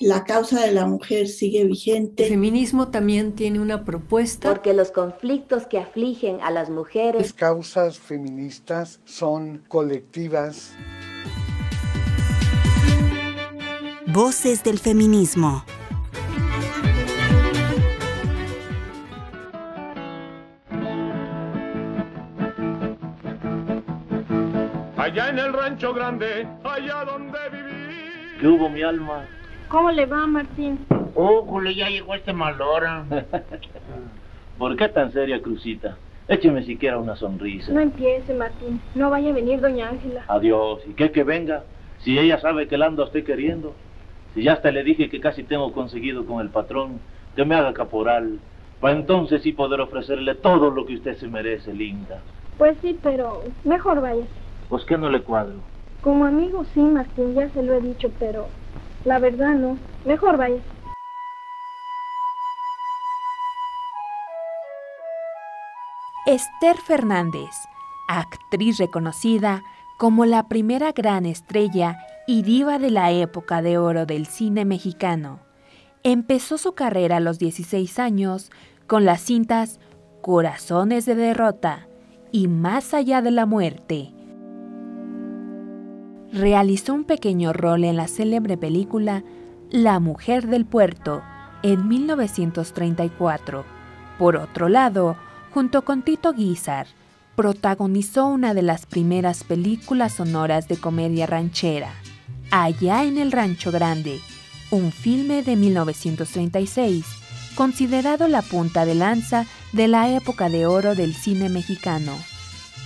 la causa de la mujer sigue vigente. El feminismo también tiene una propuesta. Porque los conflictos que afligen a las mujeres. Las causas feministas son colectivas. Voces del feminismo. Allá en el rancho grande, allá donde viví. ¿Qué hubo, mi alma? ¿Cómo le va, Martín? Ójole, ya llegó este mal hora. ¿Por qué tan seria, Crucita? Écheme siquiera una sonrisa. No empiece, Martín. No vaya a venir doña Ángela. Adiós. ¿Y qué que venga? Si ella sabe que la ando estoy queriendo. Si ya hasta le dije que casi tengo conseguido con el patrón que me haga caporal. Para entonces sí poder ofrecerle todo lo que usted se merece, linda. Pues sí, pero mejor vaya. Pues que no le cuadro. Como amigo sí, Martín, ya se lo he dicho, pero la verdad no. Mejor vaya. Esther Fernández, actriz reconocida como la primera gran estrella y diva de la época de oro del cine mexicano. Empezó su carrera a los 16 años con las cintas Corazones de Derrota y Más allá de la muerte. Realizó un pequeño rol en la célebre película La Mujer del Puerto en 1934. Por otro lado, junto con Tito Guizar, protagonizó una de las primeras películas sonoras de comedia ranchera, Allá en el Rancho Grande, un filme de 1936, considerado la punta de lanza de la época de oro del cine mexicano,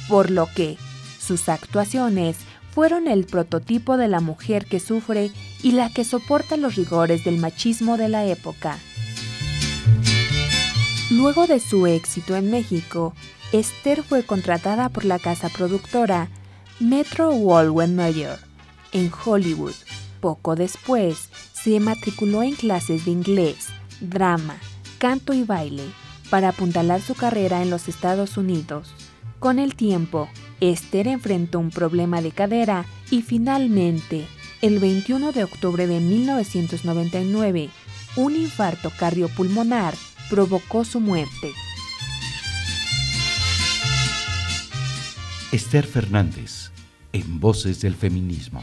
por lo que sus actuaciones fueron el prototipo de la mujer que sufre y la que soporta los rigores del machismo de la época. Luego de su éxito en México, Esther fue contratada por la casa productora Metro Goldwyn Mayer en Hollywood. Poco después, se matriculó en clases de inglés, drama, canto y baile para apuntalar su carrera en los Estados Unidos. Con el tiempo, Esther enfrentó un problema de cadera y finalmente, el 21 de octubre de 1999, un infarto cardiopulmonar provocó su muerte. Esther Fernández, en Voces del Feminismo.